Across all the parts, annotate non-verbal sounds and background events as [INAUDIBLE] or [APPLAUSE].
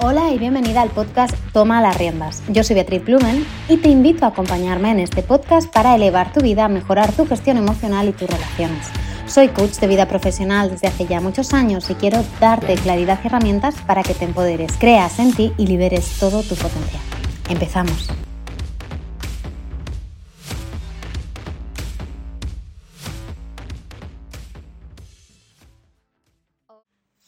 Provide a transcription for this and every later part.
Hola y bienvenida al podcast Toma las riendas. Yo soy Beatriz Blumen y te invito a acompañarme en este podcast para elevar tu vida, mejorar tu gestión emocional y tus relaciones. Soy coach de vida profesional desde hace ya muchos años y quiero darte claridad y herramientas para que te empoderes, creas en ti y liberes todo tu potencial. Empezamos.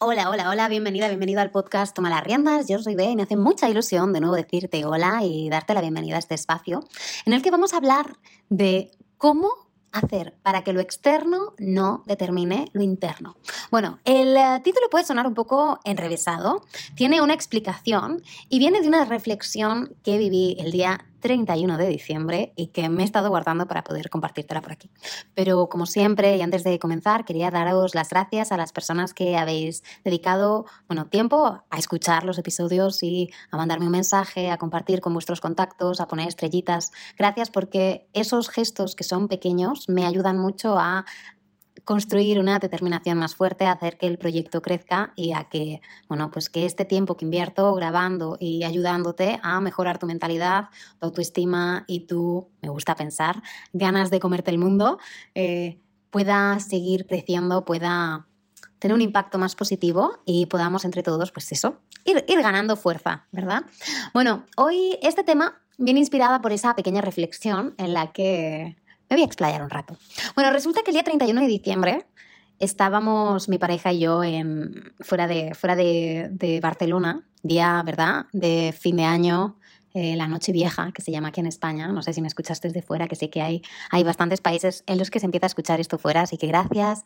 Hola, hola, hola, bienvenida, bienvenido al podcast Toma las riendas. Yo soy Bea y me hace mucha ilusión de nuevo decirte hola y darte la bienvenida a este espacio en el que vamos a hablar de cómo hacer para que lo externo no determine lo interno? Bueno, el eh, título puede sonar un poco enrevesado, tiene una explicación y viene de una reflexión que viví el día 31 de diciembre y que me he estado guardando para poder compartírtela por aquí. Pero como siempre, y antes de comenzar, quería daros las gracias a las personas que habéis dedicado bueno, tiempo a escuchar los episodios y a mandarme un mensaje, a compartir con vuestros contactos, a poner estrellitas. Gracias porque esos gestos que son pequeños me ayudan mucho a construir una determinación más fuerte, a hacer que el proyecto crezca y a que, bueno, pues que este tiempo que invierto grabando y ayudándote a mejorar tu mentalidad, tu autoestima y tu, me gusta pensar, ganas de comerte el mundo, eh, pueda seguir creciendo, pueda tener un impacto más positivo y podamos entre todos, pues eso, ir, ir ganando fuerza, ¿verdad? Bueno, hoy este tema viene inspirada por esa pequeña reflexión en la que me voy a explayar un rato. Bueno, resulta que el día 31 de diciembre estábamos mi pareja y yo en, fuera, de, fuera de, Barcelona, día, ¿verdad?, de fin de año, eh, la noche vieja, que se llama aquí en España. No sé si me escuchaste desde fuera, que sé que hay, hay bastantes países en los que se empieza a escuchar esto fuera, así que gracias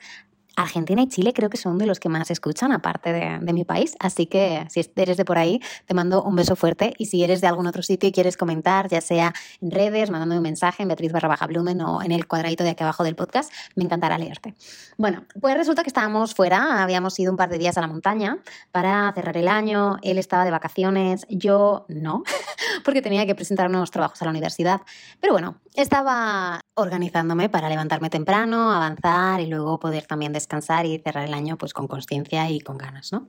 Argentina y Chile creo que son de los que más escuchan, aparte de, mi país. Así que si eres de por ahí, te mando un beso fuerte. Y si eres de algún otro sitio y quieres comentar, ya sea en redes, mandándome un mensaje en Beatriz barra baja Blumen o en el cuadradito de aquí abajo del podcast, me encantará leerte. Bueno, pues resulta que estábamos fuera, habíamos ido un par de días a la montaña para cerrar el año. Él estaba de vacaciones, yo no, [LAUGHS] porque tenía que presentar unos trabajos a la universidad. Pero bueno, estaba organizándome para levantarme temprano, avanzar y luego poder también y cerrar el año pues con conciencia y con ganas, ¿no?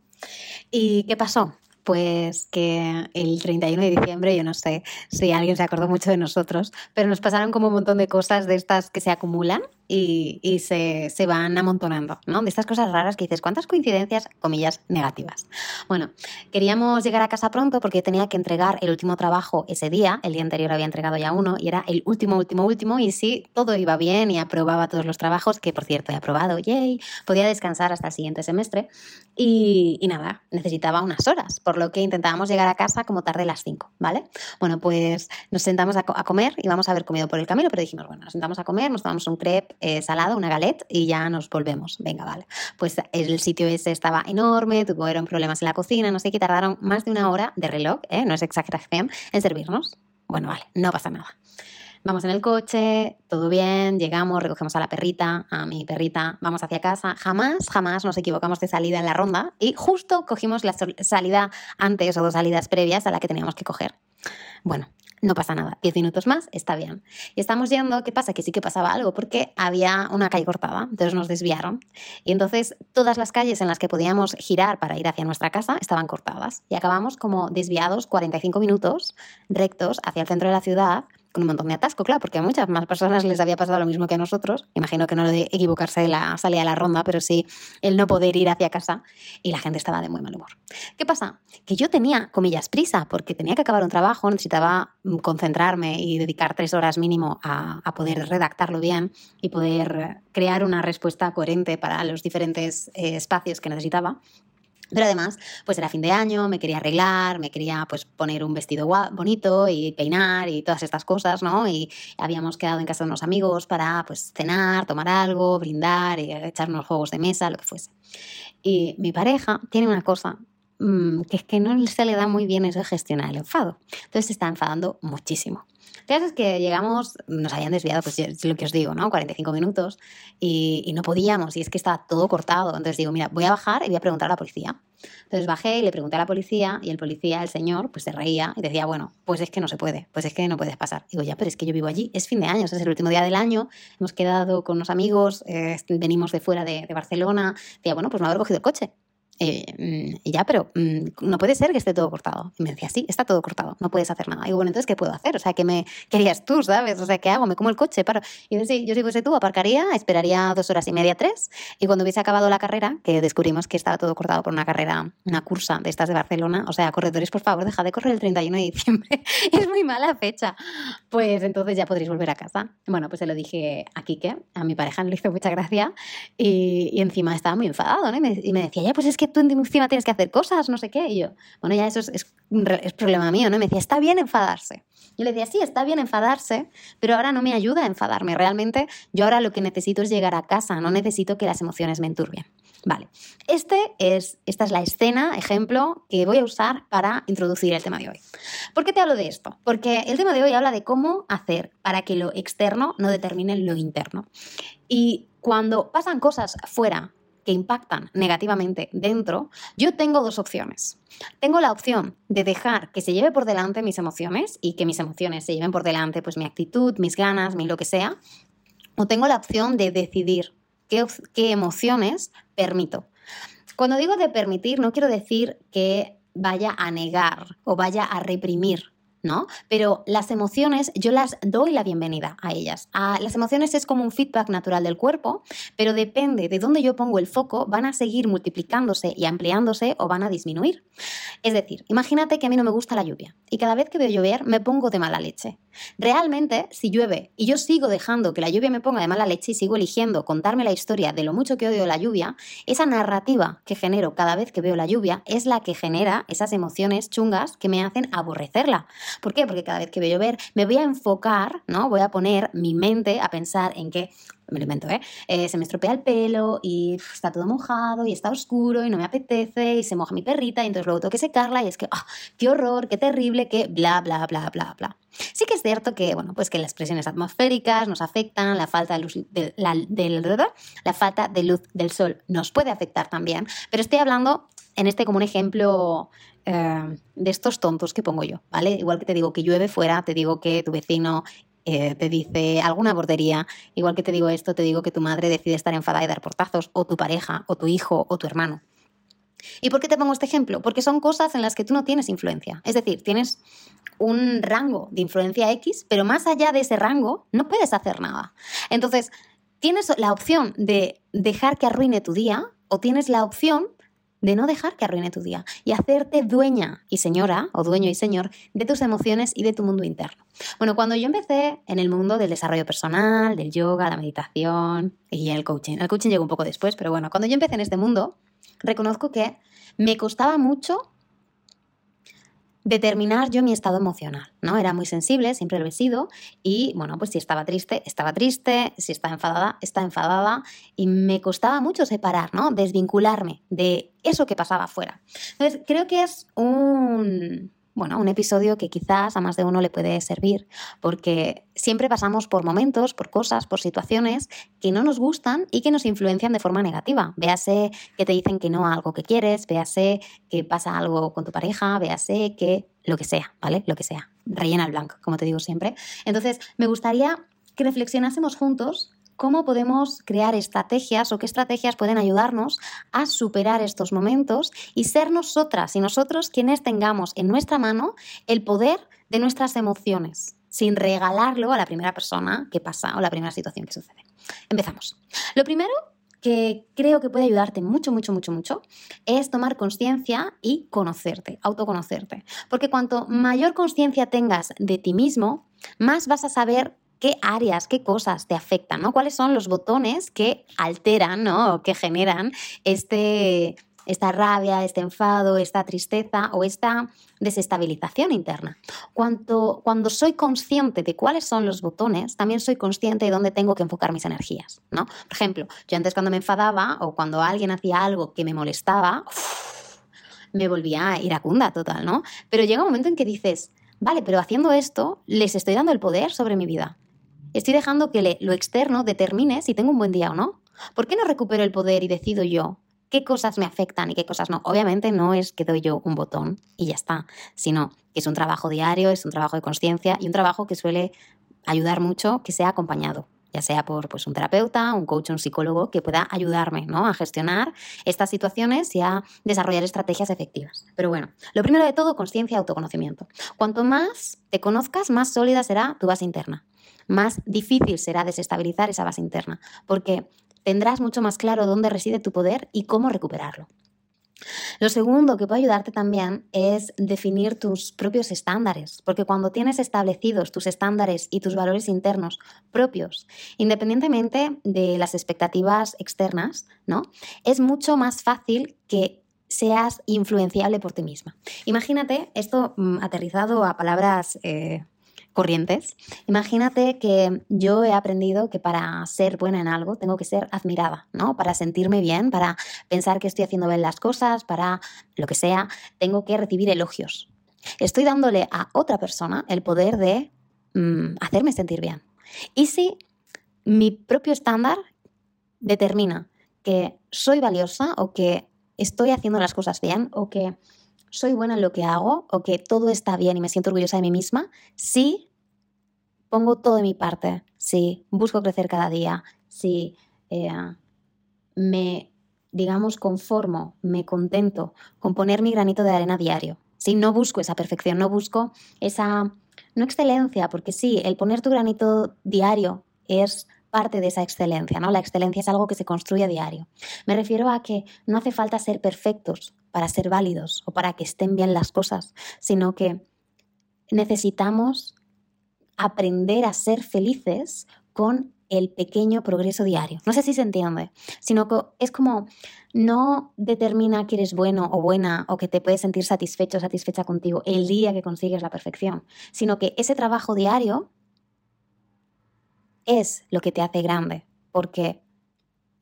¿Y qué pasó? Pues que el 31 de diciembre, yo no sé si alguien se acordó mucho de nosotros, pero nos pasaron como un montón de cosas de estas que se acumulan y, se, se, van amontonando, ¿no? De estas cosas raras que dices, ¿cuántas coincidencias, comillas, negativas? Bueno, queríamos llegar a casa pronto porque tenía que entregar el último trabajo ese día, el día anterior había entregado ya uno y era el último, último, último y sí, todo iba bien y aprobaba todos los trabajos, que por cierto he aprobado, yay, podía descansar hasta el siguiente semestre y, y nada, necesitaba unas horas, por lo que intentábamos llegar a casa como tarde las 5, ¿vale? Bueno, pues nos sentamos a, a comer, íbamos a haber comido por el camino, pero dijimos, bueno, nos sentamos a comer, nos tomamos un crepe, eh, salado, una galette, y ya nos volvemos. Venga, vale. Pues el sitio ese estaba enorme, tuvieron problemas en la cocina, no sé qué, tardaron más de una hora de reloj, ¿eh? no es exageración, en servirnos. Bueno, vale, no pasa nada. Vamos en el coche, todo bien, llegamos, recogemos a la perrita, a mi perrita, vamos hacia casa. Jamás, jamás nos equivocamos de salida en la ronda y justo cogimos la salida antes o dos salidas previas a la que teníamos que coger. Bueno, no pasa nada, 10 minutos más, está bien. Y estamos yendo, ¿qué pasa? Que sí que pasaba algo, porque había una calle cortada, entonces nos desviaron. Y entonces todas las calles en las que podíamos girar para ir hacia nuestra casa estaban cortadas. Y acabamos como desviados 45 minutos rectos hacia el centro de la ciudad con un montón de atasco, claro, porque a muchas más personas les había pasado lo mismo que a nosotros. Imagino que no lo de equivocarse de la salida a la ronda, pero sí el no poder ir hacia casa y la gente estaba de muy mal humor. ¿Qué pasa? Que yo tenía, comillas, prisa, porque tenía que acabar un trabajo, necesitaba mm, concentrarme y dedicar tres horas mínimo a, a poder redactarlo bien y poder crear una respuesta coherente para los diferentes eh, espacios que necesitaba. Pero además, pues era fin de año, me quería arreglar, me quería pues poner un vestido bonito y peinar y todas estas cosas, ¿no? Y habíamos quedado en casa de unos amigos para pues cenar, tomar algo, brindar y echar unos juegos de mesa, lo que fuese. Y mi pareja tiene una cosa mm, que es que no se le da muy bien eso de gestionar el enfado. Entonces se está enfadando muchísimo. El es que llegamos, nos habían desviado, pues es lo que os digo, ¿no? 45 minutos y, no podíamos y es que estaba todo cortado. Entonces digo, mira, voy a bajar y voy a preguntar a la policía. Entonces bajé y le pregunté a la policía y el policía, el señor, pues se reía y decía, bueno, pues es que no se puede, pues es que no puedes pasar. Digo, ya, pero es que yo vivo allí, es fin de año, es el último día del año, hemos quedado con unos amigos, eh, venimos de fuera de, de Barcelona. Decía, bueno, pues no haber cogido el coche. Eh, y ya, pero mm, no puede ser que esté todo cortado. Y me decía, sí, está todo cortado, no puedes hacer nada. Y digo, bueno, entonces, ¿qué puedo hacer? O sea, ¿qué me querías tú, sabes? O sea, ¿qué hago? ¿Me como el coche? Paro. Y dice, sí, yo si fuese tú, aparcaría, esperaría dos horas y media, tres. Y cuando hubiese acabado la carrera, que descubrimos que estaba todo cortado por una carrera, una cursa de estas de Barcelona, o sea, corredores, por favor, deja de correr el 31 de diciembre. [LAUGHS] es muy mala fecha. Pues entonces ya podréis volver a casa. Bueno, pues se lo dije a Kike, a mi pareja le hizo mucha gracia. Y, encima estaba muy enfadado, ¿no? Y me decía, ya, pues es que tú encima tienes que hacer cosas, no sé qué. Y yo, bueno, ya eso es, problema mío, ¿no? me decía, está bien enfadarse. Yo le decía, sí, está bien enfadarse, pero ahora no me ayuda a enfadarme. Realmente yo ahora lo que necesito es llegar a casa, no necesito que las emociones me enturbien. Vale, este es, esta es la escena, ejemplo, que voy a usar para introducir el tema de hoy. ¿Por qué te hablo de esto? Porque el tema de hoy habla de cómo hacer para que lo externo no determine lo interno. Y cuando pasan cosas fuera que impactan negativamente dentro, yo tengo dos opciones. Tengo la opción de dejar que se lleve por delante mis emociones y que mis emociones se lleven por delante pues mi actitud, mis ganas, mi lo que sea. O tengo la opción de decidir qué, qué emociones permito. Cuando digo de permitir, no quiero decir que vaya a negar o vaya a reprimir ¿no? Pero las emociones, yo las doy la bienvenida a ellas. A, las emociones es como un feedback natural del cuerpo, pero depende de dónde yo pongo el foco, van a seguir multiplicándose y ampliándose o van a disminuir. Es decir, imagínate que a mí no me gusta la lluvia y cada vez que veo llover me pongo de mala leche. Realmente, si llueve y yo sigo dejando que la lluvia me ponga de mala leche y sigo eligiendo contarme la historia de lo mucho que odio la lluvia, esa narrativa que genero cada vez que veo la lluvia es la que genera esas emociones chungas que me hacen aborrecerla. ¿Por qué? Porque cada vez que veo llover me voy a enfocar, ¿no? Voy a poner mi mente a pensar en que me lo invento, ¿eh? ¿eh? Se me estropea el pelo y está todo mojado y está oscuro y no me apetece y se moja mi perrita y entonces luego tengo que secarla y es que, ¡ah! ¡Qué horror! ¡Qué terrible! ¡Qué bla, bla, bla, bla, bla! Sí que es cierto que, bueno, pues que las presiones atmosféricas nos afectan, la falta de luz, de, la, la falta de luz del sol nos puede afectar también, pero estoy hablando en este como un ejemplo eh, de estos tontos que pongo yo, ¿vale? Igual que te digo que llueve fuera, te digo que tu vecino eh, te dice alguna bordería, igual que te digo esto, te digo que tu madre decide estar enfadada y dar portazos, o tu pareja, o tu hijo, o tu hermano. ¿Y por qué te pongo este ejemplo? Porque son cosas en las que tú no tienes influencia. Es decir, tienes un rango de influencia X, pero más allá de ese rango no puedes hacer nada. Entonces, tienes la opción de dejar que arruine tu día o tienes la opción de no dejar que arruine tu día y hacerte dueña y señora o dueño y señor de tus emociones y de tu mundo interno. Bueno, cuando yo empecé en el mundo del desarrollo personal, del yoga, la meditación y el coaching, el coaching llegó un poco después, pero bueno, cuando yo empecé en este mundo, reconozco que me costaba mucho determinar yo mi estado emocional, ¿no? Era muy sensible, siempre lo he sido, y bueno, pues si estaba triste, estaba triste, si estaba enfadada, estaba enfadada, y me costaba mucho separar, ¿no? Desvincularme de eso que pasaba afuera. Entonces, creo que es un, bueno, un episodio que quizás a más de uno le puede servir, porque siempre pasamos por momentos, por cosas, por situaciones que no nos gustan y que nos influencian de forma negativa. Véase que te dicen que no a algo que quieres, véase que pasa algo con tu pareja, véase que lo que sea, ¿vale? Lo que sea. Rellena el blanco, como te digo siempre. Entonces, me gustaría que reflexionásemos juntos cómo podemos crear estrategias o qué estrategias pueden ayudarnos a superar estos momentos y ser nosotras y nosotros quienes tengamos en nuestra mano el poder de nuestras emociones, sin regalarlo a la primera persona que pasa o la primera situación que sucede. Empezamos. Lo primero que creo que puede ayudarte mucho, mucho, mucho, mucho, es tomar conciencia y conocerte, autoconocerte. Porque cuanto mayor conciencia tengas de ti mismo, más vas a saber qué áreas, qué cosas te afectan, ¿no? ¿Cuáles son los botones que alteran, ¿no? que generan este, esta rabia, este enfado, esta tristeza o esta desestabilización interna. Cuando, cuando soy consciente de cuáles son los botones, también soy consciente de dónde tengo que enfocar mis energías, ¿no? Por ejemplo, yo antes cuando me enfadaba o cuando alguien hacía algo que me molestaba, me volvía iracunda total, ¿no? Pero llega un momento en que dices, vale, pero haciendo esto les estoy dando el poder sobre mi vida. Estoy dejando que lo externo determine si tengo un buen día o no. ¿Por qué no recupero el poder y decido yo qué cosas me afectan y qué cosas no? Obviamente no es que doy yo un botón y ya está, sino que es un trabajo diario, es un trabajo de conciencia y un trabajo que suele ayudar mucho que sea acompañado ya sea por pues, un terapeuta, un coach, un psicólogo que pueda ayudarme ¿no? a gestionar estas situaciones y a desarrollar estrategias efectivas. Pero bueno, lo primero de todo, conciencia y autoconocimiento. Cuanto más te conozcas, más sólida será tu base interna. Más difícil será desestabilizar esa base interna, porque tendrás mucho más claro dónde reside tu poder y cómo recuperarlo. Lo segundo que puede ayudarte también es definir tus propios estándares, porque cuando tienes establecidos tus estándares y tus valores internos propios, independientemente de las expectativas externas, ¿no? Es mucho más fácil que seas influenciable por ti misma. Imagínate esto mm, aterrizado a palabras eh, corrientes. Imagínate que yo he aprendido que para ser buena en algo tengo que ser admirada, ¿no? Para sentirme bien, para pensar que estoy haciendo bien las cosas, para lo que sea, tengo que recibir elogios. Estoy dándole a otra persona el poder de mm, hacerme sentir bien. Y si mi propio estándar determina que soy valiosa o que estoy haciendo las cosas bien o que soy buena en lo que hago o que todo está bien y me siento orgullosa de mí misma, sí pongo todo de mi parte, sí busco crecer cada día, sí eh, me, digamos, conformo, me contento con poner mi granito de arena diario. Sí, no busco esa perfección, no busco esa, no excelencia, porque sí, el poner tu granito diario es parte de esa excelencia, ¿no? La excelencia es algo que se construye a diario. Me refiero a que no hace falta ser perfectos para ser válidos o para que estén bien las cosas, sino que necesitamos aprender a ser felices con el pequeño progreso diario. No sé si se entiende, sino que es como no determina que eres bueno o buena o que te puedes sentir satisfecho o satisfecha contigo el día que consigues la perfección, sino que ese trabajo diario es lo que te hace grande, porque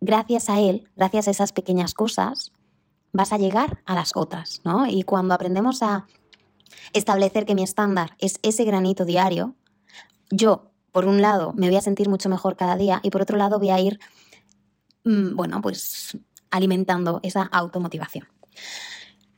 gracias a él, gracias a esas pequeñas cosas, vas a llegar a las otras, ¿no? Y cuando aprendemos a establecer que mi estándar es ese granito diario, yo, por un lado, me voy a sentir mucho mejor cada día y por otro lado voy a ir, mm, bueno, pues alimentando esa automotivación.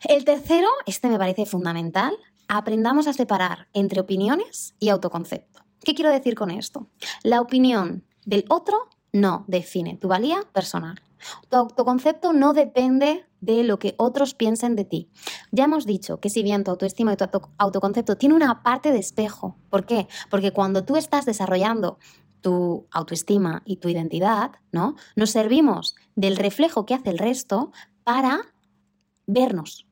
El tercero, este me parece fundamental, aprendamos a separar entre opiniones y autoconcepto. ¿Qué quiero decir con esto? La opinión del otro no define tu valía personal. Tu autoconcepto no depende de lo que otros piensen de ti. Ya hemos dicho que si bien tu autoestima y tu autoconcepto tiene una parte de espejo, ¿por qué? Porque cuando tú estás desarrollando tu autoestima y tu identidad, ¿no? Nos servimos del reflejo que hace el resto para vernos.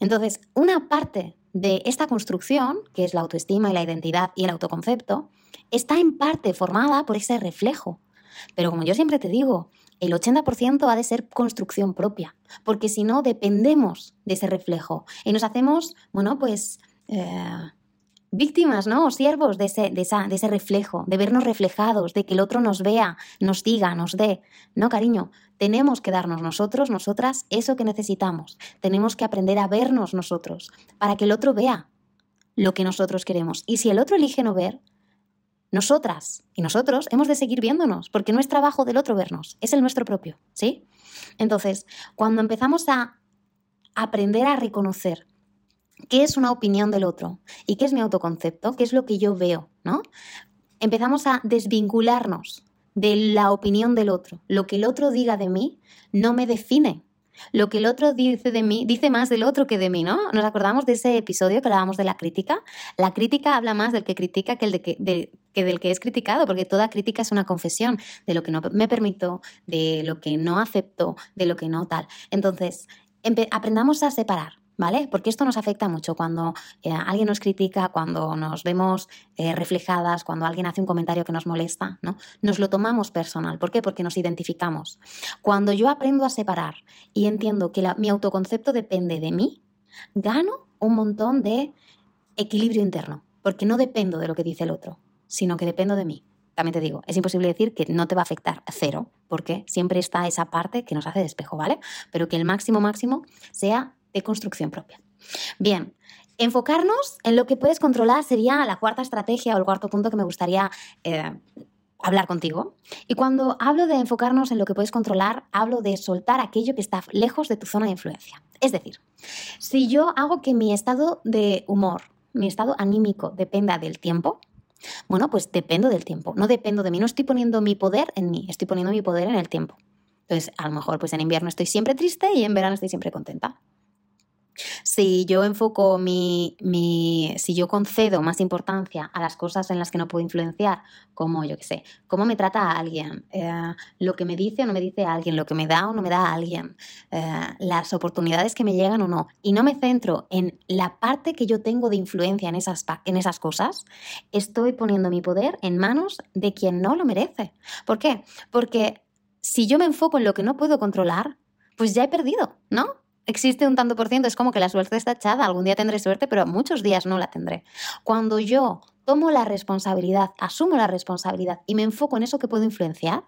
Entonces, una parte de esta construcción, que es la autoestima y la identidad y el autoconcepto, está en parte formada por ese reflejo. Pero como yo siempre te digo, el 80% ha de ser construcción propia, porque si no dependemos de ese reflejo y nos hacemos, bueno, pues eh, víctimas, ¿no? O siervos de ese, de, de ese reflejo, de vernos reflejados, de que el otro nos vea, nos diga, nos dé. No, cariño, tenemos que darnos nosotros, nosotras, eso que necesitamos. Tenemos que aprender a vernos nosotros para que el otro vea lo que nosotros queremos. Y si el otro elige no ver, nosotras y nosotros hemos de seguir viéndonos, porque no es trabajo del otro vernos, es el nuestro propio, ¿sí? Entonces, cuando empezamos a aprender a reconocer qué es una opinión del otro y qué es mi autoconcepto, qué es lo que yo veo, ¿no? Empezamos a desvincularnos de la opinión del otro. Lo que el otro diga de mí no me define, lo que el otro dice de mí dice más del otro que de mí, ¿no? Nos acordamos de ese episodio que hablábamos de la crítica. La crítica habla más del que critica que, el de que, del que es criticado, porque toda crítica es una confesión de lo que no me permito, de lo que no acepto, de lo que no tal. Entonces, aprendamos a separar. ¿Vale? Porque esto nos afecta mucho cuando eh, alguien nos critica, cuando nos vemos eh, reflejadas, cuando alguien hace un comentario que nos molesta, ¿no? Nos lo tomamos personal. ¿Por qué? Porque nos identificamos. Cuando yo aprendo a separar y entiendo que mi autoconcepto depende de mí, gano un montón de equilibrio interno, porque no dependo de lo que dice el otro, sino que dependo de mí. También te digo, es imposible decir que no te va a afectar cero, porque siempre está esa parte que nos hace despejo, ¿vale? Pero que el máximo máximo sea de construcción propia. Bien, enfocarnos en lo que puedes controlar sería la cuarta estrategia o el cuarto punto que me gustaría eh, hablar contigo. Y cuando hablo de enfocarnos en lo que puedes controlar, hablo de soltar aquello que está lejos de tu zona de influencia. Es decir, si yo hago que mi estado de humor, mi estado anímico dependa del tiempo, bueno, pues dependo del tiempo, no dependo de mí, no estoy poniendo mi poder en mí, estoy poniendo mi poder en el tiempo. Entonces, a lo mejor pues en invierno estoy siempre triste y en verano estoy siempre contenta. Si yo enfoco mi, si yo concedo más importancia a las cosas en las que no puedo influenciar, como yo qué sé, cómo me trata a alguien, eh, lo que me dice o no me dice alguien, lo que me da o no me da a alguien, eh, las oportunidades que me llegan o no, y no me centro en la parte que yo tengo de influencia en esas, en esas cosas, estoy poniendo mi poder en manos de quien no lo merece. ¿Por qué? Porque si yo me enfoco en lo que no puedo controlar, pues ya he perdido, ¿no? Existe un tanto por ciento, es como que la suerte está echada, algún día tendré suerte, pero muchos días no la tendré. Cuando yo tomo la responsabilidad, asumo la responsabilidad y me enfoco en eso que puedo influenciar,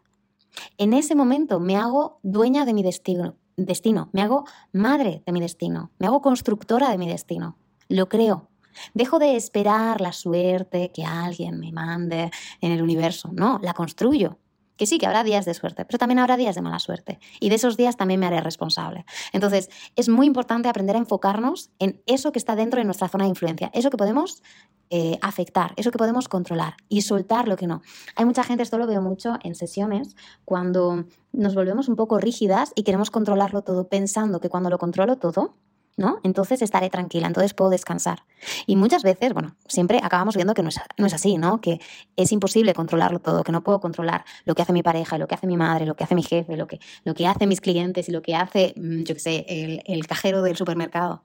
en ese momento me hago dueña de mi destino, destino, me hago madre de mi destino, me hago constructora de mi destino, lo creo. Dejo de esperar la suerte que alguien me mande en el universo, no, la construyo. Que sí, que habrá días de suerte, pero también habrá días de mala suerte. Y de esos días también me haré responsable. Entonces, es muy importante aprender a enfocarnos en eso que está dentro de nuestra zona de influencia, eso que podemos eh, afectar, eso que podemos controlar y soltar lo que no. Hay mucha gente, esto lo veo mucho en sesiones, cuando nos volvemos un poco rígidas y queremos controlarlo todo pensando que cuando lo controlo todo, ¿no? Entonces estaré tranquila, entonces puedo descansar. Y muchas veces, bueno, siempre acabamos viendo que no es, así, ¿no? Que es imposible controlarlo todo, que no puedo controlar lo que hace mi pareja, lo que hace mi madre, lo que hace mi jefe, lo que, lo que hace mis clientes y lo que hace, mm, yo qué sé, el cajero del supermercado.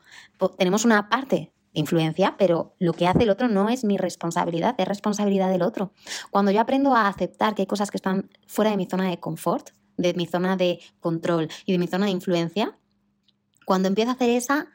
Tenemos una parte de influencia, pero lo que hace el otro no es mi responsabilidad, es responsabilidad del otro. Cuando yo aprendo a aceptar que hay cosas que están fuera de mi zona de confort, de mi zona de control y de mi zona de influencia, cuando empiezo a hacer esa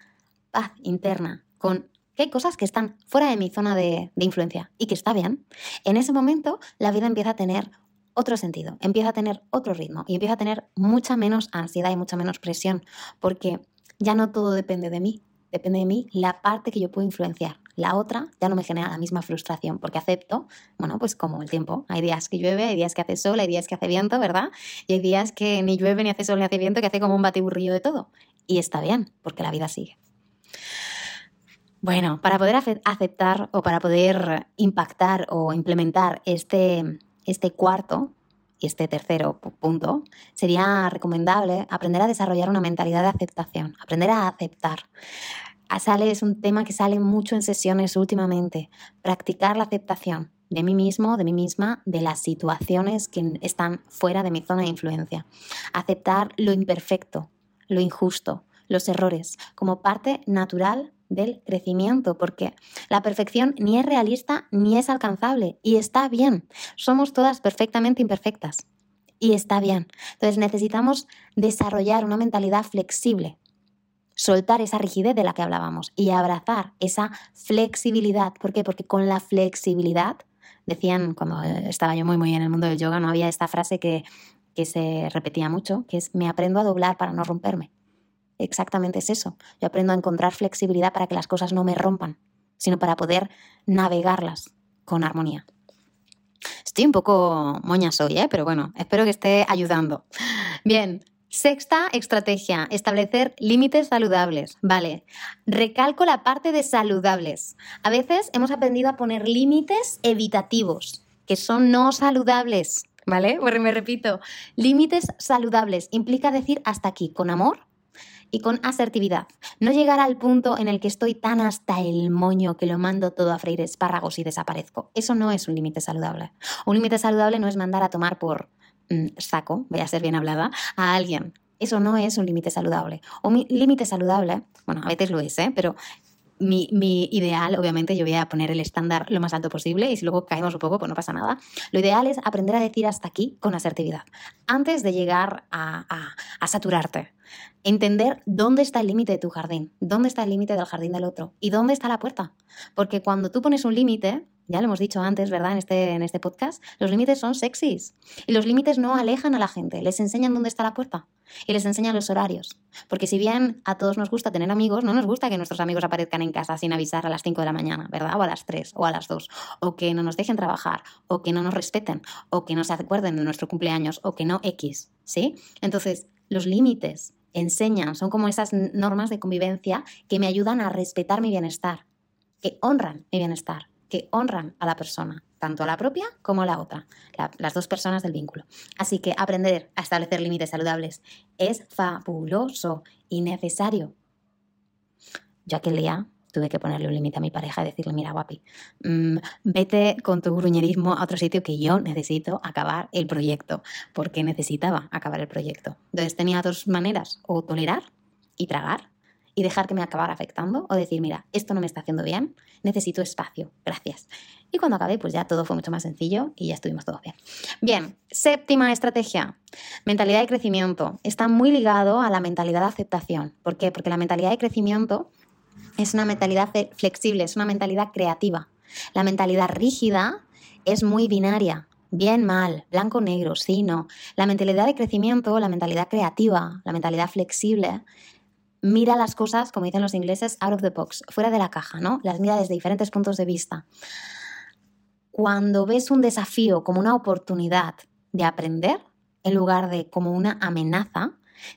paz interna con que hay cosas que están fuera de mi zona de, influencia y que está bien, en ese momento la vida empieza a tener otro sentido, empieza a tener otro ritmo y empieza a tener mucha menos ansiedad y mucha menos presión, porque ya no todo depende de mí, depende de mí la parte que yo puedo influenciar. La otra ya no me genera la misma frustración porque acepto, bueno, pues como el tiempo. Hay días que llueve, hay días que hace sol, hay días que hace viento, ¿verdad? Y hay días que ni llueve, ni hace sol, ni hace viento, que hace como un batiburrillo de todo. Y está bien, porque la vida sigue. Bueno, para poder aceptar o para poder impactar o implementar este, este cuarto y este tercero punto, sería recomendable aprender a desarrollar una mentalidad de aceptación, aprender a aceptar. Sale, es un tema que sale mucho en sesiones últimamente, practicar la aceptación de mí mismo, de mí misma, de las situaciones que están fuera de mi zona de influencia. Aceptar lo imperfecto, lo injusto, los errores, como parte natural del crecimiento, porque la perfección ni es realista ni es alcanzable y está bien. Somos todas perfectamente imperfectas y está bien. Entonces necesitamos desarrollar una mentalidad flexible, soltar esa rigidez de la que hablábamos y abrazar esa flexibilidad. ¿Por qué? Porque con la flexibilidad, decían cuando estaba yo muy muy en el mundo del yoga, no había esta frase que que se repetía mucho, que es me aprendo a doblar para no romperme. Exactamente es eso. Yo aprendo a encontrar flexibilidad para que las cosas no me rompan, sino para poder navegarlas con armonía. Estoy un poco moña hoy, ¿eh? pero bueno, espero que esté ayudando. Bien, Sexta estrategia, establecer límites saludables. Vale, recalco la parte de saludables. A veces hemos aprendido a poner límites evitativos, que son no saludables. ¿Vale? Pues me repito, límites saludables implica decir hasta aquí, con amor y con asertividad. No llegar al punto en el que estoy tan hasta el moño que lo mando todo a freír espárragos y desaparezco. Eso no es un límite saludable. Un límite saludable no es mandar a tomar por mm, saco, voy a ser bien hablada, a alguien. Eso no es un límite saludable. Mi límite saludable, bueno, a veces lo es, ¿eh? pero mi, ideal, obviamente, yo voy a poner el estándar lo más alto posible y si luego caemos un poco, pues no pasa nada. Lo ideal es aprender a decir hasta aquí con asertividad, antes de llegar a, a saturarte. Entender dónde está el límite de tu jardín, dónde está el límite del jardín del otro y dónde está la puerta. Porque cuando tú pones un límite, ya lo hemos dicho antes, ¿verdad? En este, en este podcast, los límites son sexys y los límites no alejan a la gente, les enseñan dónde está la puerta. y les enseña los horarios. Porque si bien a todos nos gusta tener amigos, no nos gusta que nuestros amigos aparezcan en casa sin avisar a las 5 de la mañana, ¿verdad? O a las 3 o a las 2. O que no nos dejen trabajar, o que no nos respeten, o que no se acuerden de nuestro cumpleaños, o que no X, ¿sí? Entonces, los límites enseñan, son como esas normas de convivencia que me ayudan a respetar mi bienestar, que honran mi bienestar, que honran a la persona, tanto a la propia como a la otra, las dos personas del vínculo. Así que aprender a establecer límites saludables es fabuloso y necesario. Yo aquel día tuve que ponerle un límite a mi pareja y decirle, mira, guapi, mm, vete con tu gruñerismo a otro sitio que yo necesito acabar el proyecto, porque necesitaba acabar el proyecto. Entonces tenía dos maneras, o tolerar y tragar, y dejar que me acabara afectando, o decir, mira, esto no me está haciendo bien, necesito espacio, gracias. Y cuando acabé, pues ya todo fue mucho más sencillo y ya estuvimos todos bien. Bien, séptima estrategia, mentalidad de crecimiento. Está muy ligado a la mentalidad de aceptación. ¿Por qué? Porque la mentalidad de crecimiento es una mentalidad flexible, es una mentalidad creativa. La mentalidad rígida es muy binaria, bien, mal, blanco, negro, sí, no. La mentalidad de crecimiento, la mentalidad creativa, la mentalidad flexible, mira las cosas, como dicen los ingleses, out of the box, fuera de la caja, ¿no? Las mira desde diferentes puntos de vista cuando ves un desafío como una oportunidad de aprender, en lugar de como una amenaza,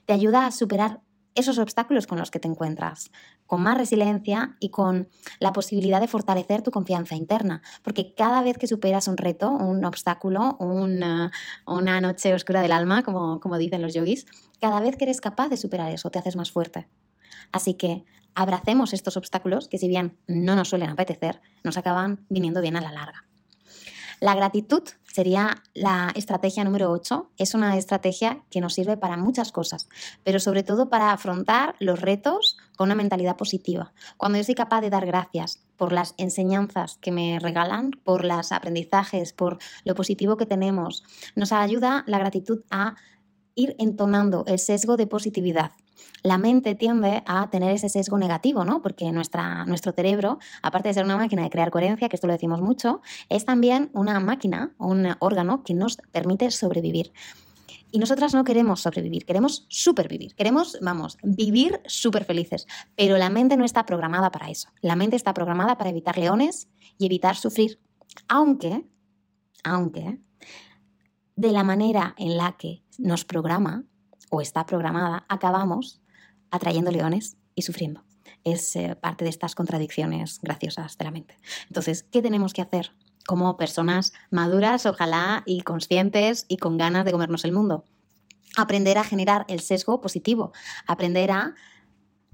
te ayuda a superar esos obstáculos con los que te encuentras, con más resiliencia y con la posibilidad de fortalecer tu confianza interna. Porque cada vez que superas un reto, un obstáculo, una, una noche oscura del alma, como, como dicen los yogis, cada vez que eres capaz de superar eso, te haces más fuerte. Así que abracemos estos obstáculos que si bien no nos suelen apetecer, nos acaban viniendo bien a la larga. La gratitud sería la estrategia número 8. Es una estrategia que nos sirve para muchas cosas, pero sobre todo para afrontar los retos con una mentalidad positiva. Cuando yo soy capaz de dar gracias por las enseñanzas que me regalan, por los aprendizajes, por lo positivo que tenemos, nos ayuda la gratitud a ir entonando el sesgo de positividad la mente tiende a tener ese sesgo negativo, ¿no? Porque nuestra, nuestro cerebro, aparte de ser una máquina de crear coherencia, que esto lo decimos mucho, es también una máquina, un órgano que nos permite sobrevivir. Y nosotras no queremos sobrevivir, queremos supervivir, queremos, vamos, vivir súper felices. Pero la mente no está programada para eso. La mente está programada para evitar leones y evitar sufrir. Aunque, aunque, de la manera en la que nos programa o está programada, acabamos atrayendo leones y sufriendo. Es eh, parte de estas contradicciones graciosas de la mente. Entonces, ¿qué tenemos que hacer como personas maduras, ojalá, y conscientes y con ganas de comernos el mundo? Aprender a generar el sesgo positivo, aprender a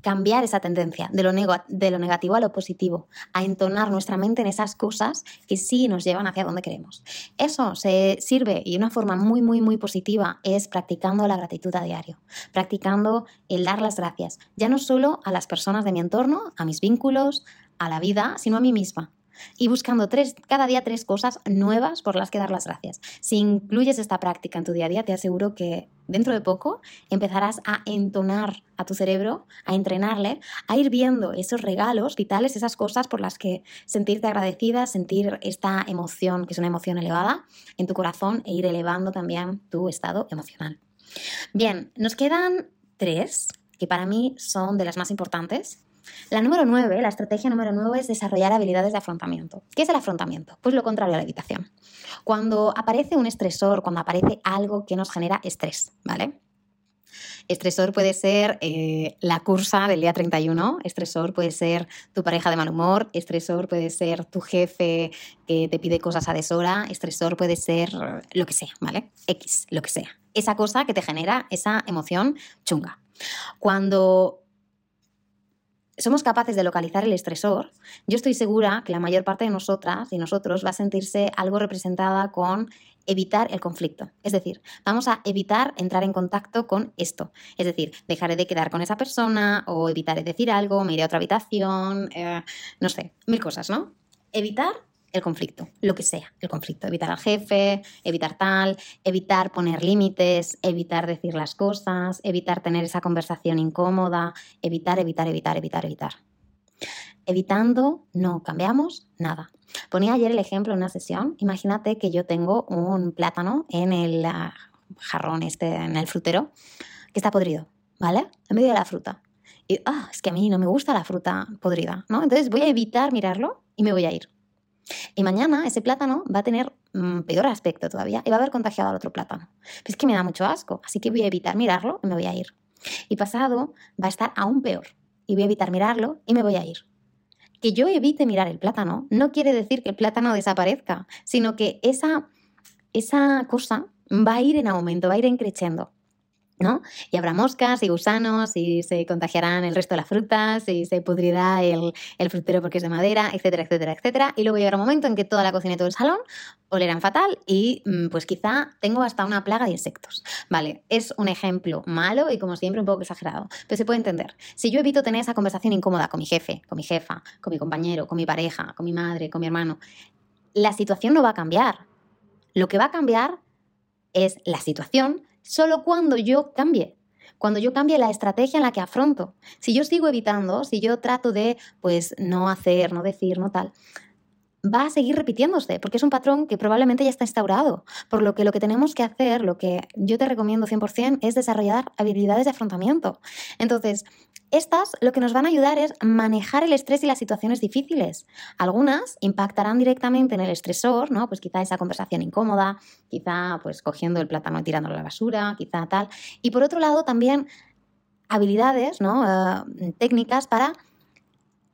cambiar esa tendencia de lo, de lo negativo a lo positivo, a entonar nuestra mente en esas cosas que sí nos llevan hacia donde queremos. Eso se sirve y una forma muy, muy, muy positiva es practicando la gratitud a diario, practicando el dar las gracias, ya no solo a las personas de mi entorno, a mis vínculos, a la vida, sino a mí misma y buscando tres, cada día tres cosas nuevas por las que dar las gracias. Si incluyes esta práctica en tu día a día, te aseguro que dentro de poco empezarás a entonar a tu cerebro, a entrenarle, a ir viendo esos regalos vitales, esas cosas por las que sentirte agradecida, sentir esta emoción, que es una emoción elevada, en tu corazón e ir elevando también tu estado emocional. Bien, nos quedan tres que para mí son de las más importantes la número 9, la estrategia número 9 es desarrollar habilidades de afrontamiento. ¿Qué es el afrontamiento? Pues lo contrario a la evitación. Cuando aparece un estresor, cuando aparece algo que nos genera estrés, ¿vale? Estresor puede ser eh, la cursa del día 31, estresor puede ser tu pareja de mal humor, estresor puede ser tu jefe que te pide cosas a deshora, estresor puede ser lo que sea, ¿vale? X, lo que sea. Esa cosa que te genera esa emoción chunga. Cuando somos capaces de localizar el estresor, yo estoy segura que la mayor parte de nosotras y nosotros va a sentirse algo representada con evitar el conflicto. Es decir, vamos a evitar entrar en contacto con esto. Es decir, dejaré de quedar con esa persona o evitaré decir algo, me iré a otra habitación, eh, no sé, mil cosas, ¿no? Evitar el conflicto, lo que sea, el conflicto, evitar al jefe, evitar tal, evitar poner límites, evitar decir las cosas, evitar tener esa conversación incómoda, evitar, evitar, evitar, evitar, evitar. Evitando, no cambiamos nada. Ponía ayer el ejemplo en una sesión, imagínate que yo tengo un plátano en el ah, jarrón este, en el frutero, que está podrido, ¿vale? En medio de la fruta. Y, ah, es que a mí no me gusta la fruta podrida, ¿no? Entonces voy a evitar mirarlo y me voy a ir. Y mañana ese plátano va a tener mm, peor aspecto todavía y va a haber contagiado al otro plátano. es que me da mucho asco, así que voy a evitar mirarlo y me voy a ir. Y pasado va a estar aún peor y voy a evitar mirarlo y me voy a ir. Que yo evite mirar el plátano no quiere decir que el plátano desaparezca, sino que esa, esa cosa va a ir en aumento, va a ir encreciendo. ¿No? Y habrá moscas y gusanos y se contagiarán el resto de las frutas y se pudrirá el, el, frutero porque es de madera, etcétera, etcétera, etcétera. Y luego llegará un momento en que toda la cocina y todo el salón olerán fatal y mm, pues quizá tengo hasta una plaga de insectos. Vale, es un ejemplo malo y como siempre un poco exagerado, pero se puede entender. Si yo evito tener esa conversación incómoda con mi jefe, con mi jefa, con mi compañero, con mi pareja, con mi madre, con mi hermano, la situación no va a cambiar. Lo que va a cambiar es la situación solo cuando yo cambie. Cuando yo cambie la estrategia en la que afronto. Si yo sigo evitando, si yo trato de, pues, no hacer, no decir, no tal, va a seguir repitiéndose, porque es un patrón que probablemente ya está instaurado. Por lo que lo que tenemos que hacer, lo que yo te recomiendo 100%, es desarrollar habilidades de afrontamiento. Entonces, estas lo que nos van a ayudar es manejar el estrés y las situaciones difíciles. Algunas impactarán directamente en el estresor, ¿no? Pues quizá esa conversación incómoda, quizá pues cogiendo el plátano y tirándolo a la basura, quizá tal. Y por otro lado también habilidades, ¿no? Eh, técnicas para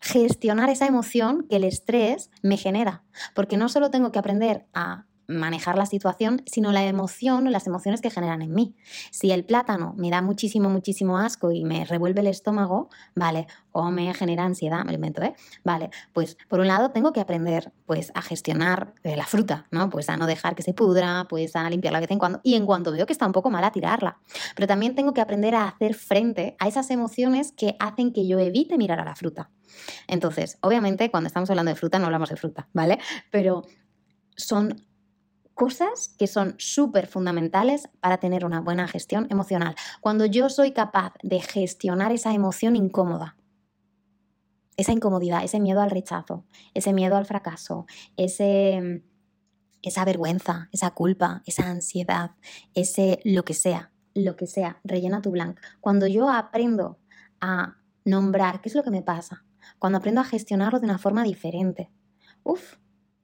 gestionar esa emoción que el estrés me genera. Porque no solo tengo que aprender a manejar la situación, sino la emoción o las emociones que generan en mí. Si el plátano me da muchísimo, muchísimo asco y me revuelve el estómago, vale, o me genera ansiedad, me invento, ¿eh? Vale, pues por un lado tengo que aprender pues a gestionar eh, la fruta, ¿no? Pues a no dejar que se pudra, pues a limpiarla de vez en cuando y en cuanto veo que está un poco mala, tirarla. Pero también tengo que aprender a hacer frente a esas emociones que hacen que yo evite mirar a la fruta. Entonces, obviamente, cuando estamos hablando de fruta, no hablamos de fruta, ¿vale? Pero son cosas que son súper fundamentales para tener una buena gestión emocional. Cuando yo soy capaz de gestionar esa emoción incómoda, esa incomodidad, ese miedo al rechazo, ese miedo al fracaso, ese, esa vergüenza, esa culpa, esa ansiedad, ese lo que sea, lo que sea, rellena tu blanco. Cuando yo aprendo a nombrar qué es lo que me pasa, cuando aprendo a gestionarlo de una forma diferente, uff,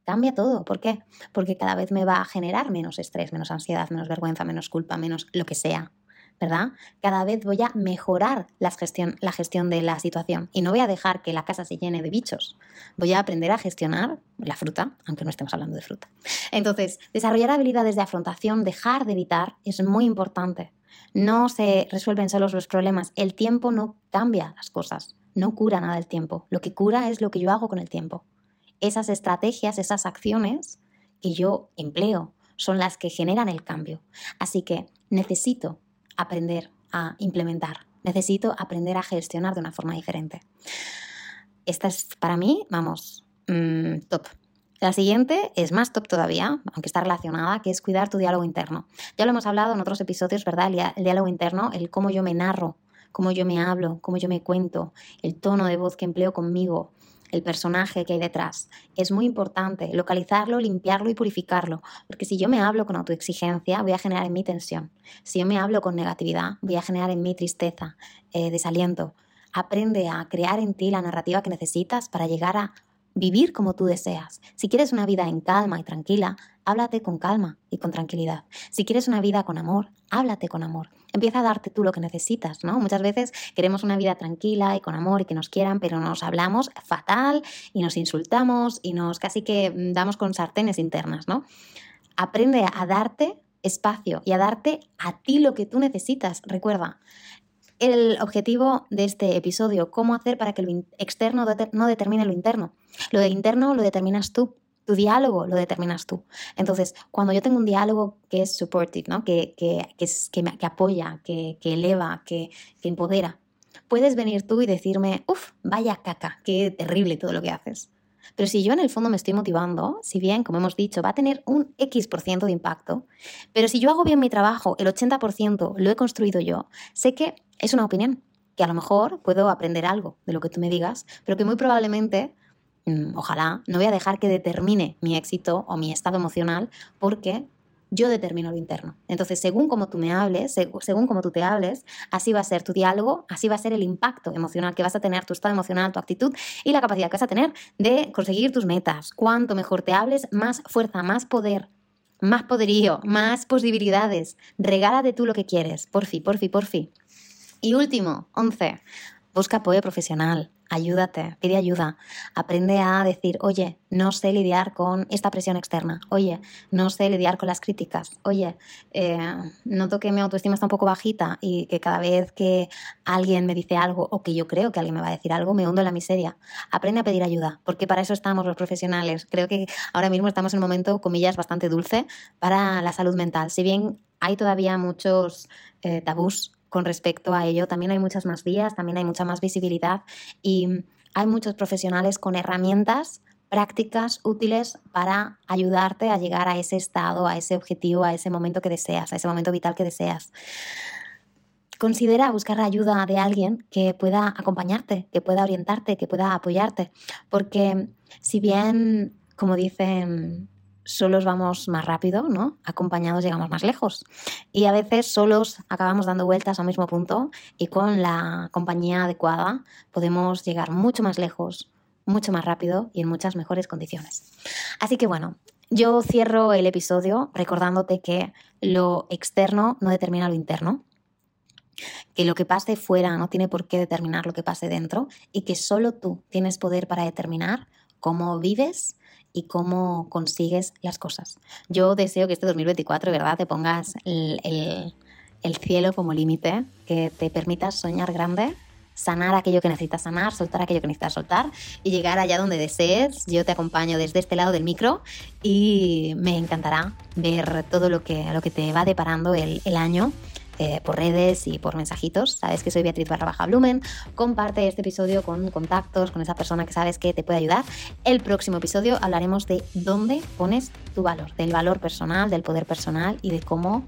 cambia todo. ¿Por qué? Porque cada vez me va a generar menos estrés, menos ansiedad, menos vergüenza, menos culpa, menos lo que sea. ¿verdad? Cada vez voy a mejorar la gestión, la gestión de la situación y no voy a dejar que la casa se llene de bichos. Voy a aprender a gestionar la fruta, aunque no estemos hablando de fruta. Entonces, desarrollar habilidades de afrontación, dejar de evitar, es muy importante. No se resuelven solos los problemas. El tiempo no cambia las cosas, no cura nada el tiempo. Lo que cura es lo que yo hago con el tiempo esas estrategias, esas acciones que yo empleo son las que generan el cambio. Así que necesito aprender a implementar, necesito aprender a gestionar de una forma diferente. Esta es para mí, vamos, mm, top. La siguiente es más top todavía, aunque está relacionada, que es cuidar tu diálogo interno. Ya lo hemos hablado en otros episodios, ¿verdad? El diálogo interno, el cómo yo me narro, cómo yo me hablo, cómo yo me cuento, el tono de voz que empleo conmigo, el personaje que hay detrás. Es muy importante localizarlo, limpiarlo y purificarlo, porque si yo me hablo con autoexigencia, voy a generar en mí tensión. Si yo me hablo con negatividad, voy a generar en mí tristeza, eh, desaliento. Aprende a crear en ti la narrativa que necesitas para llegar a vivir como tú deseas. Si quieres una vida en calma y tranquila, háblate con calma y con tranquilidad. Si quieres una vida con amor, háblate con amor. Empieza a darte tú lo que necesitas, ¿no? Muchas veces queremos una vida tranquila y con amor y que nos quieran, pero nos hablamos fatal y nos insultamos y nos casi que damos con sartenes internas, ¿no? Aprende a darte espacio y a darte a ti lo que tú necesitas. Recuerda, el objetivo de este episodio, cómo hacer para que lo externo no determine lo interno. Lo del interno lo determinas tú. Tu diálogo lo determinas tú. Entonces, cuando yo tengo un diálogo que es supportive, ¿no? que, que, que, apoya, que, eleva, que, empodera, puedes venir tú y decirme, uff, vaya caca, qué terrible todo lo que haces. Pero si yo en el fondo me estoy motivando, si bien, como hemos dicho, va a tener un X% por ciento de impacto, pero si yo hago bien mi trabajo, el 80% lo he construido yo, sé que es una opinión, que a lo mejor puedo aprender algo de lo que tú me digas, pero que muy probablemente, mm, ojalá, no voy a dejar que determine mi éxito o mi estado emocional porque yo determino lo interno. Entonces, según como tú me hables, según como tú te hables, así va a ser tu diálogo, así va a ser el impacto emocional que vas a tener, tu estado emocional, tu actitud y la capacidad que vas a tener de conseguir tus metas. Cuanto mejor te hables, más fuerza, más poder, más poderío, más posibilidades. Regálate tú lo que quieres. Por fin, por fin, por fin. Y último, 11. Busca apoyo profesional ayúdate, pide ayuda, aprende a decir, oye, no sé lidiar con esta presión externa, oye, no sé lidiar con las críticas, oye, eh, noto que mi autoestima está un poco bajita y que cada vez que alguien me dice algo o que yo creo que alguien me va a decir algo, me hundo en la miseria. Aprende a pedir ayuda, porque para eso estamos los profesionales. Creo que ahora mismo estamos en un momento, comillas, bastante dulce para la salud mental. Si bien hay todavía muchos eh, tabús con respecto a ello. También hay muchas más vías, también hay mucha más visibilidad y hay muchos profesionales con herramientas prácticas útiles para ayudarte a llegar a ese estado, a ese objetivo, a ese momento que deseas, a ese momento vital que deseas. Considera buscar la ayuda de alguien que pueda acompañarte, que pueda orientarte, que pueda apoyarte, porque si bien, como dicen solos vamos más rápido, ¿no? Acompañados llegamos más lejos. Y a veces solos acabamos dando vueltas al mismo punto y con la compañía adecuada podemos llegar mucho más lejos, mucho más rápido y en muchas mejores condiciones. Así que bueno, yo cierro el episodio recordándote que lo externo no determina lo interno, que lo que pase fuera no tiene por qué determinar lo que pase dentro y que solo tú tienes poder para determinar cómo vives y cómo consigues las cosas. Yo deseo que este 2024, ¿verdad?, te pongas el, cielo como límite, que te permitas soñar grande sanar aquello que necesitas sanar, soltar aquello que necesitas soltar y llegar allá donde desees. Yo te acompaño desde este lado del micro y me encantará ver todo lo que, lo que te va deparando el, el año eh, por redes y por mensajitos. Sabes que soy Beatriz barra baja Blumen. Comparte este episodio con contactos, con esa persona que sabes que te puede ayudar. El próximo episodio hablaremos de dónde pones tu valor, del valor personal, del poder personal y de cómo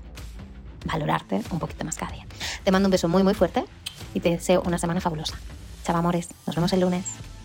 valorarte un poquito más cada día. Te mando un beso muy muy fuerte y te deseo una semana fabulosa. Chao amores, nos vemos el lunes.